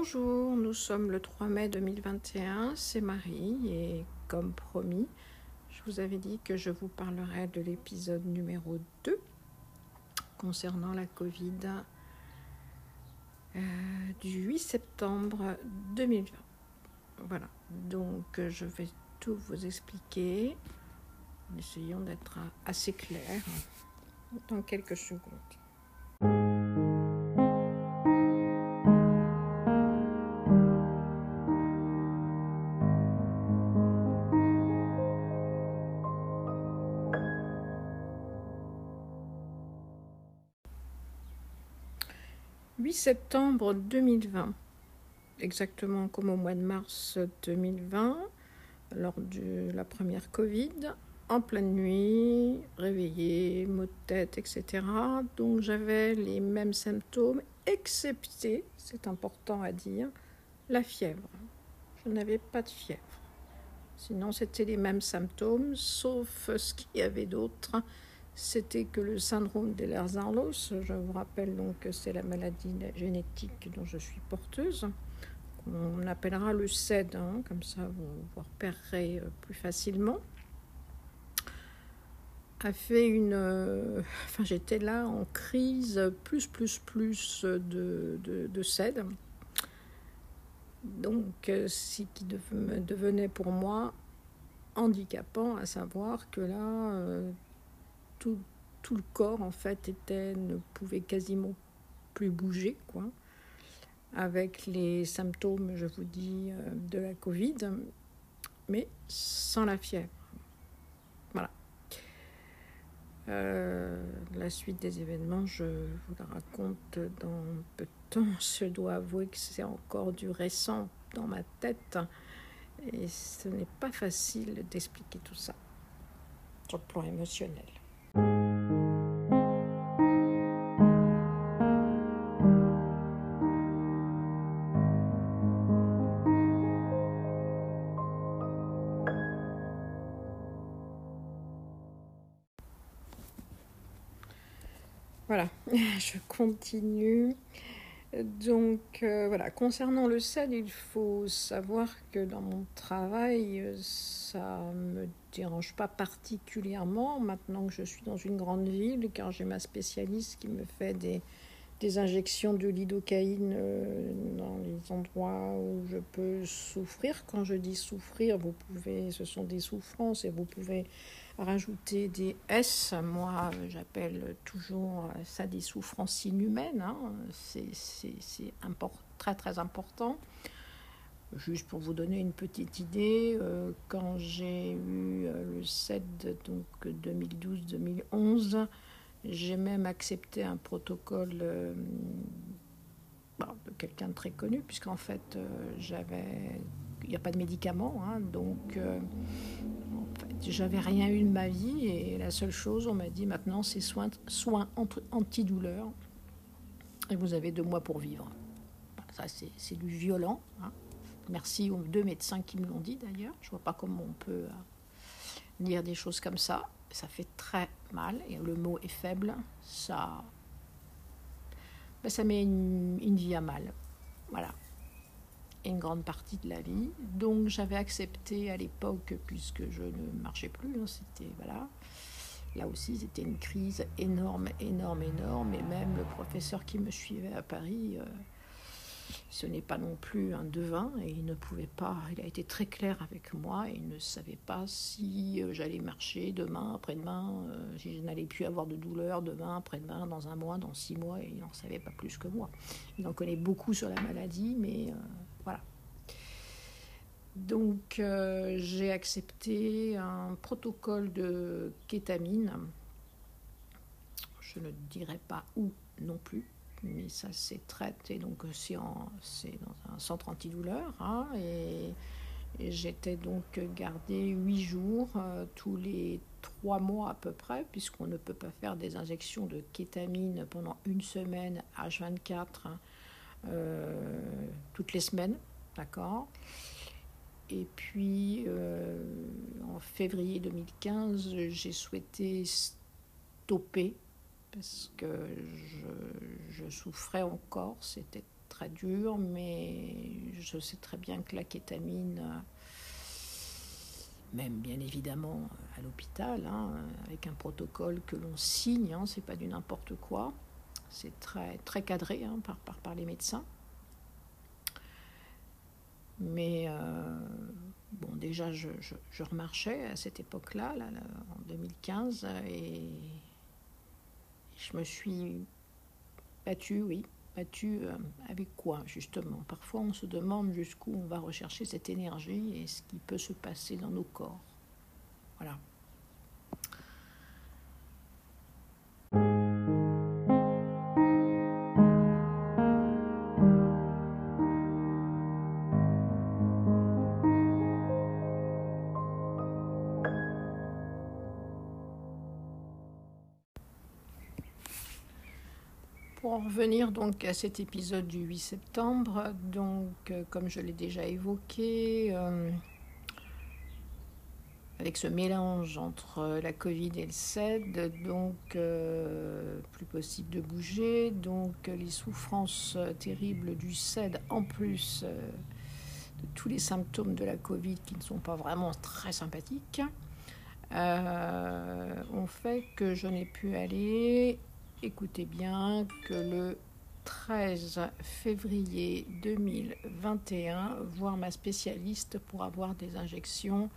Bonjour, nous sommes le 3 mai 2021, c'est Marie et comme promis, je vous avais dit que je vous parlerai de l'épisode numéro 2 concernant la Covid euh, du 8 septembre 2020. Voilà, donc je vais tout vous expliquer. Essayons d'être assez clair dans quelques secondes. Septembre 2020, exactement comme au mois de mars 2020, lors de la première Covid, en pleine nuit, réveillée, maux de tête, etc. Donc j'avais les mêmes symptômes, excepté, c'est important à dire, la fièvre. Je n'avais pas de fièvre. Sinon, c'était les mêmes symptômes, sauf ce qu'il y avait d'autre c'était que le syndrome d'Ehlers-Danlos, je vous rappelle donc que c'est la maladie génétique dont je suis porteuse, on appellera le CED, hein, comme ça vous, vous repérerez euh, plus facilement, a fait une... Euh, enfin j'étais là en crise plus, plus, plus de, de, de CED. Donc euh, ce qui devenait pour moi handicapant, à savoir que là, tout, tout, le corps en fait était ne pouvait quasiment plus bouger quoi. Avec les symptômes je vous dis euh, de la Covid mais sans la fièvre. Voilà. Euh, la suite des événements je vous la raconte dans peu de temps. Je dois avouer que c'est encore du récent dans ma tête. Et ce n'est pas facile d'expliquer tout ça sur le plan émotionnel Voilà, je continue. Donc euh, voilà, concernant le sel, il faut savoir que dans mon travail, ça ne me dérange pas particulièrement maintenant que je suis dans une grande ville, car j'ai ma spécialiste qui me fait des, des injections de lidocaïne euh, dans les endroits où je peux souffrir. Quand je dis souffrir, vous pouvez, ce sont des souffrances et vous pouvez rajouter des S. Moi, j'appelle toujours ça des souffrances inhumaines. Hein. C'est très très important. Juste pour vous donner une petite idée, euh, quand j'ai eu euh, le 7 donc 2012-2011, j'ai même accepté un protocole euh, de quelqu'un de très connu, puisqu'en fait, j'avais. N'y a pas de médicaments, hein, donc en fait, j'avais rien eu de ma vie, et la seule chose, on m'a dit maintenant, c'est soins, soins antidouleurs, et vous avez deux mois pour vivre. Ça, c'est du violent. Hein. Merci aux deux médecins qui me l'ont dit d'ailleurs. Je vois pas comment on peut euh, dire des choses comme ça ça fait très mal, et le mot est faible, ça, ben, ça met une, vie à mal. Voilà. Une grande partie de la vie. Donc j'avais accepté à l'époque, puisque je ne marchais plus, hein, c'était, voilà. Là aussi, c'était une crise énorme, énorme, énorme, et même le professeur qui me suivait à Paris... Euh, ce n'est pas non plus un devin et il ne pouvait pas, il a été très clair avec moi il ne savait pas si euh, j'allais marcher demain, après-demain, euh, si je n'allais plus avoir de douleur demain, après-demain, dans un mois, dans six mois, et il n'en savait pas plus que moi. Il en connaît beaucoup sur la maladie, mais voilà. Donc j'ai accepté un protocole de kétamine. Je ne dirai pas où non plus mais ça c'est traité, donc c'est dans un centre antidouleur. Hein, et, j'étais donc gardée huit jours euh, tous les trois mois à peu près, puisqu'on ne peut pas faire des injections de kétamine pendant une semaine H24 hein, euh, toutes les semaines, d'accord. Et puis, euh, en février 2015, j'ai souhaité stopper parce que je, souffrais encore, c'était très dur, mais je sais très bien que la kétamine, même bien évidemment à l'hôpital, hein, avec un protocole que l'on signe, hein, c'est pas du n'importe quoi, c'est très, très cadré hein, par, les médecins. Mais euh, bon, déjà, je, remarchais à cette époque-là, là, en 2015, et je me suis battue, oui, battue euh, avec quoi, justement? Parfois, on se demande jusqu'où on va rechercher cette énergie et ce qui peut se passer dans nos corps. Voilà. Pour en revenir donc à cet épisode du 8 septembre, donc euh, comme je l'ai déjà évoqué, euh, avec ce mélange entre la Covid et le CED, donc euh, plus possible de bouger, donc les souffrances terribles du CED en plus de tous les symptômes de la Covid qui ne sont pas vraiment très sympathiques, ont fait que je n'ai pu aller écoutez bien que le 13 février 2021, voir ma spécialiste pour avoir des injections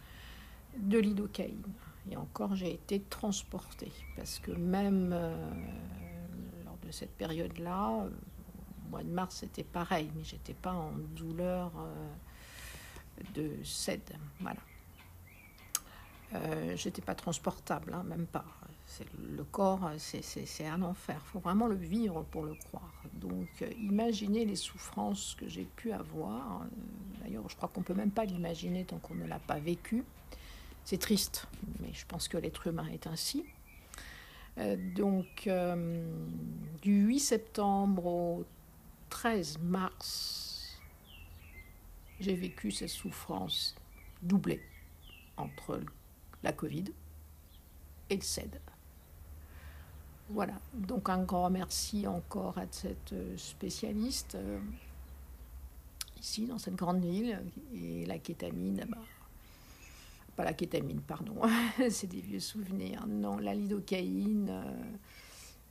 de lidocaïne. Et encore, j'ai été transportée parce que même euh, lors de cette période-là, au mois de mars, c'était pareil, mais j'étais pas en douleur euh, de cède. Voilà. Euh, j'étais pas transportable, hein, même pas le corps, c'est un enfer. Il faut vraiment le vivre pour le croire. Donc, euh, imaginez les souffrances que j'ai pu avoir. Euh, d'ailleurs, je crois qu'on peut même pas l'imaginer tant qu'on ne l'a pas vécu. C'est triste, mais je pense que l'être humain est ainsi. Euh, donc, du 8 septembre au 13 mars, j'ai vécu ces souffrances doublées entre la Covid et le CED. Voilà, donc un grand merci encore à cette euh, spécialiste euh, ici dans cette grande ville. Et la kétamine, bah, pas la kétamine, pardon, c'est des vieux souvenirs. Non, la lidocaïne, euh,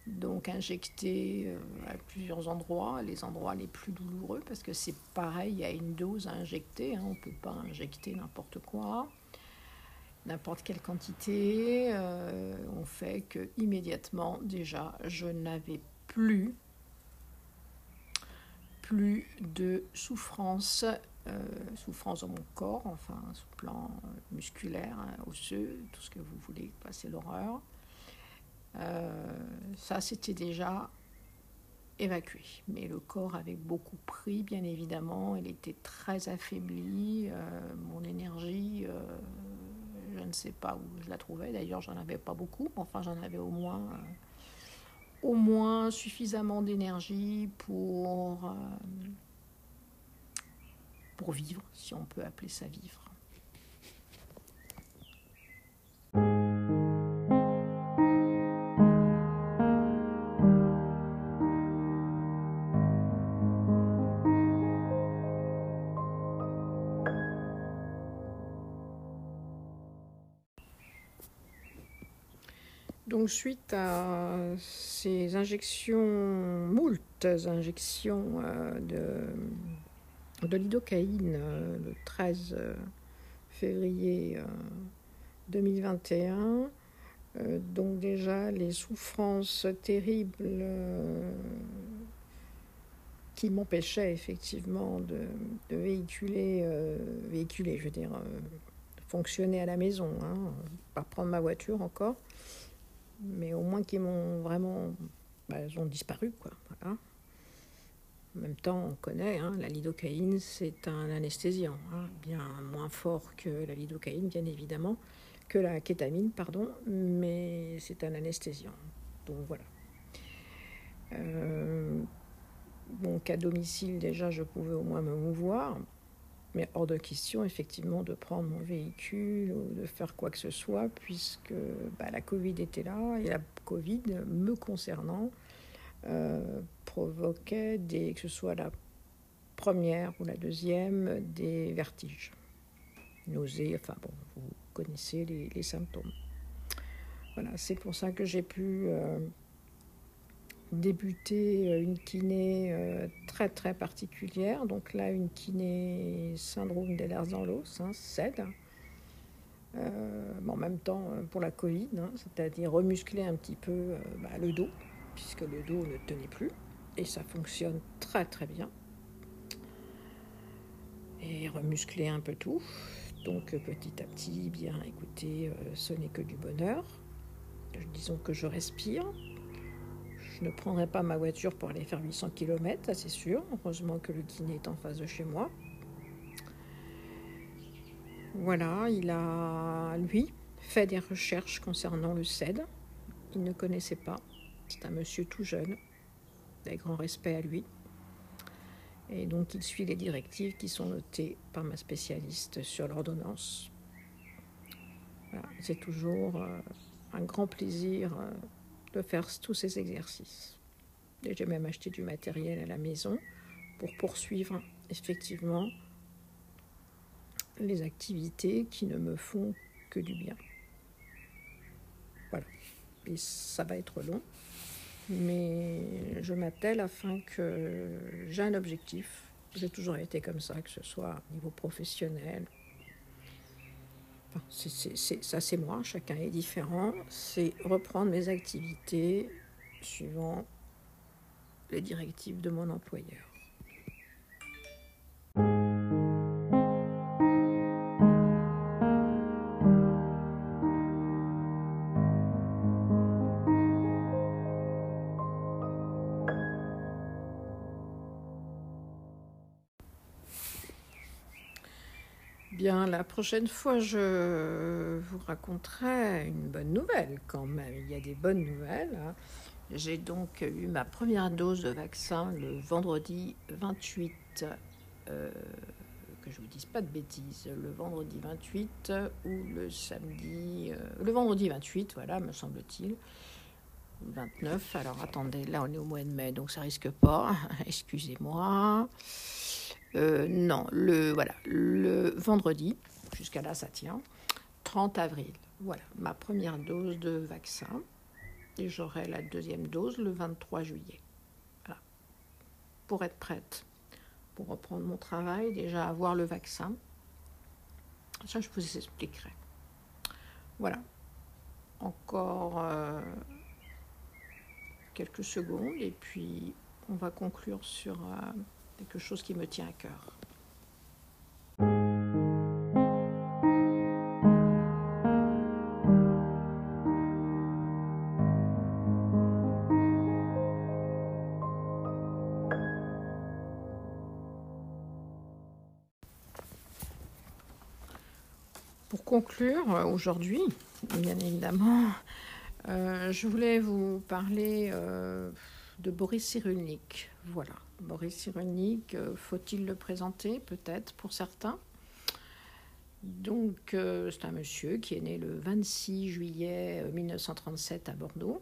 donc injectée à plusieurs endroits, les endroits les plus douloureux, parce que c'est pareil, il y a une dose à injecter, hein, on ne peut pas injecter n'importe quoi n'importe quelle quantité, euh, ont fait que immédiatement déjà je n'avais plus plus de souffrance, euh, souffrance dans mon corps, enfin le plan musculaire, hein, osseux, tout ce que vous voulez, c'est l'horreur. Euh, ça c'était déjà évacué, mais le corps avait beaucoup pris, bien évidemment, il était très affaibli, euh, mon énergie euh, je ne sais pas où je la trouvais. D'ailleurs, j'en avais pas beaucoup. Enfin, j'en avais au moins, euh, au moins suffisamment d'énergie euh, pour vivre, si on peut appeler ça vivre. Suite à ces injections, moultes injections euh, de, lidocaïne euh, le 13 euh, février 2021, donc déjà les souffrances terribles qui m'empêchaient effectivement de, de véhiculer, véhiculer, je veux dire, fonctionner à la maison, hein, pas prendre ma voiture encore mais au moins qui m'ont vraiment. Bah, elles ont disparu, quoi. Voilà. En même temps, on connaît, hein, la lidocaïne, c'est un anesthésiant, hein, bien moins fort que la lidocaïne, bien évidemment, que la kétamine, pardon, mais c'est un anesthésiant. Donc voilà. Euh, donc à domicile, déjà, je pouvais au moins me mouvoir. Mais hors de question, effectivement, de prendre mon véhicule ou de faire quoi que ce soit, puisque bah, la Covid était là et la Covid, me concernant, euh, provoquait des, que ce soit la première ou la deuxième, des vertiges, nausées, enfin bon, vous connaissez les, symptômes. Voilà, c'est pour ça que j'ai pu euh, débuter une kiné euh, très très particulière. Donc là, une kiné syndrome d'Ehlers-Danlos, hein, CED. Euh, en même temps, pour la Covid, hein, c'est-à-dire remuscler un petit peu bah, le dos, puisque le dos ne tenait plus. Et ça fonctionne très très bien. Et remuscler un peu tout. Donc petit à petit, bien écoutez, ce n'est que du bonheur. Disons que je respire, je ne prendrai pas ma voiture pour aller faire 800 km, ça c'est sûr. Heureusement que le kiné est en face de chez moi. Voilà, il a, lui, fait des recherches concernant le CED. Il ne connaissait pas. C'est un monsieur tout jeune. Des grands respects à lui. Et donc il suit les directives qui sont notées par ma spécialiste sur l'ordonnance. c'est toujours euh, un grand plaisir euh, de faire tous ces exercices. Et j'ai même acheté du matériel à la maison pour poursuivre effectivement les activités qui ne me font que du bien. Voilà. Et ça va être long, mais je m'attelle afin que j'ai un objectif. J'ai toujours été comme ça, que ce soit au niveau professionnel, ça c'est moi, chacun est différent, c'est reprendre mes activités suivant les directives de mon employeur. Prochaine fois, je vous raconterai une bonne nouvelle quand même. Il y a des bonnes nouvelles. Hein. J'ai donc eu ma première dose de vaccin le vendredi 28, euh, que je vous dise pas de bêtises, le vendredi 28 ou le samedi, euh, le vendredi 28, voilà, me semble-t-il. 29, alors attendez, là on est au mois de mai, donc ça risque pas, excusez-moi. Euh, non, le, voilà, le vendredi, jusqu'à là ça tient, 30 avril. Voilà, ma première dose de vaccin. Et j'aurai la deuxième dose le 23 juillet. Voilà. Pour être prête, pour reprendre mon travail, déjà avoir le vaccin. Ça, je vous expliquerai. Voilà. Encore euh, quelques secondes et puis on va conclure sur... Euh, quelque chose qui me tient à cœur. Conclure, aujourd'hui, bien évidemment, euh, je voulais vous parler euh, de Boris Cyrulnik. Voilà. Boris Cyrulnik, euh, faut-il le présenter peut-être pour certains? Donc, euh, c'est un monsieur qui est né le 26 juillet 1937 euh, à Bordeaux.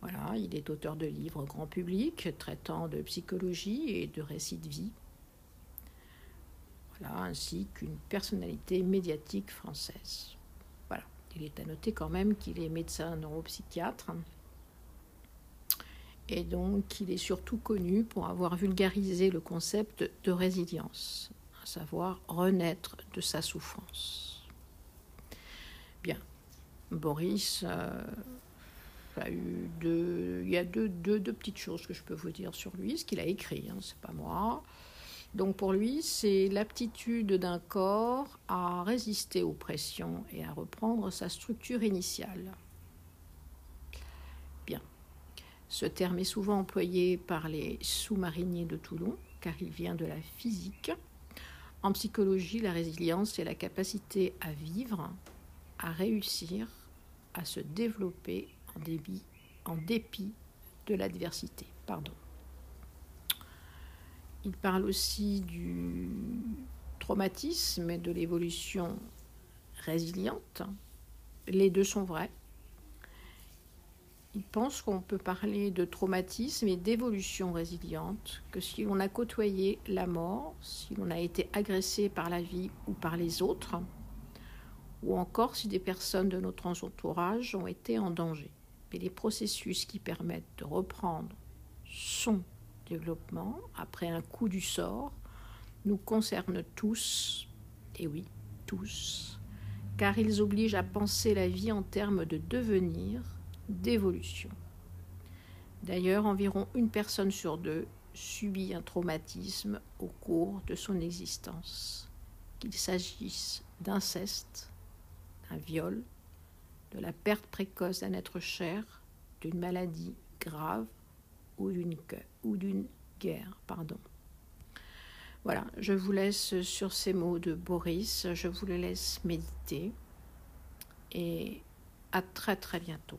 Voilà, il est auteur de livres grand public traitant de psychologie et de récits de vie. Ainsi qu'une personnalité médiatique française. Voilà, il est à noter quand même qu'il est médecin neuropsychiatre et donc, il est surtout connu pour avoir vulgarisé le concept de résilience, à savoir renaître de sa souffrance. Bien, Boris euh, il y a deux, deux, petites choses que je peux vous dire sur lui, ce qu'il a écrit, hein, c'est pas moi. Donc pour lui, c'est l'aptitude d'un corps à résister aux pressions et à reprendre sa structure initiale. Ce terme est souvent employé par les sous-mariniers de Toulon, car il vient de la physique. En psychologie, la résilience, c'est la capacité à vivre, à réussir, à se développer en, en dépit de l'adversité. Pardon. Il parle aussi du traumatisme et de l'évolution résiliente. Les deux sont vrais il pense qu'on peut parler de traumatisme et d'évolution résiliente que si l'on a côtoyé la mort, si l'on a été agressé par la vie ou par les autres, ou encore si des personnes de notre entourage ont été en danger. Et les processus qui permettent de reprendre son développement après un coup du sort nous concernent tous, et oui, tous, car ils obligent à penser la vie en termes de devenir, d'évolution. D'ailleurs, environ une personne sur deux subit un traumatisme au cours de son existence, qu'il s'agisse d'inceste, d'un viol, de la perte précoce d'un être cher, d'une maladie grave ou d'une guerre. Pardon. Voilà, je vous laisse sur ces mots de Boris, je vous le laisse méditer et à très très bientôt.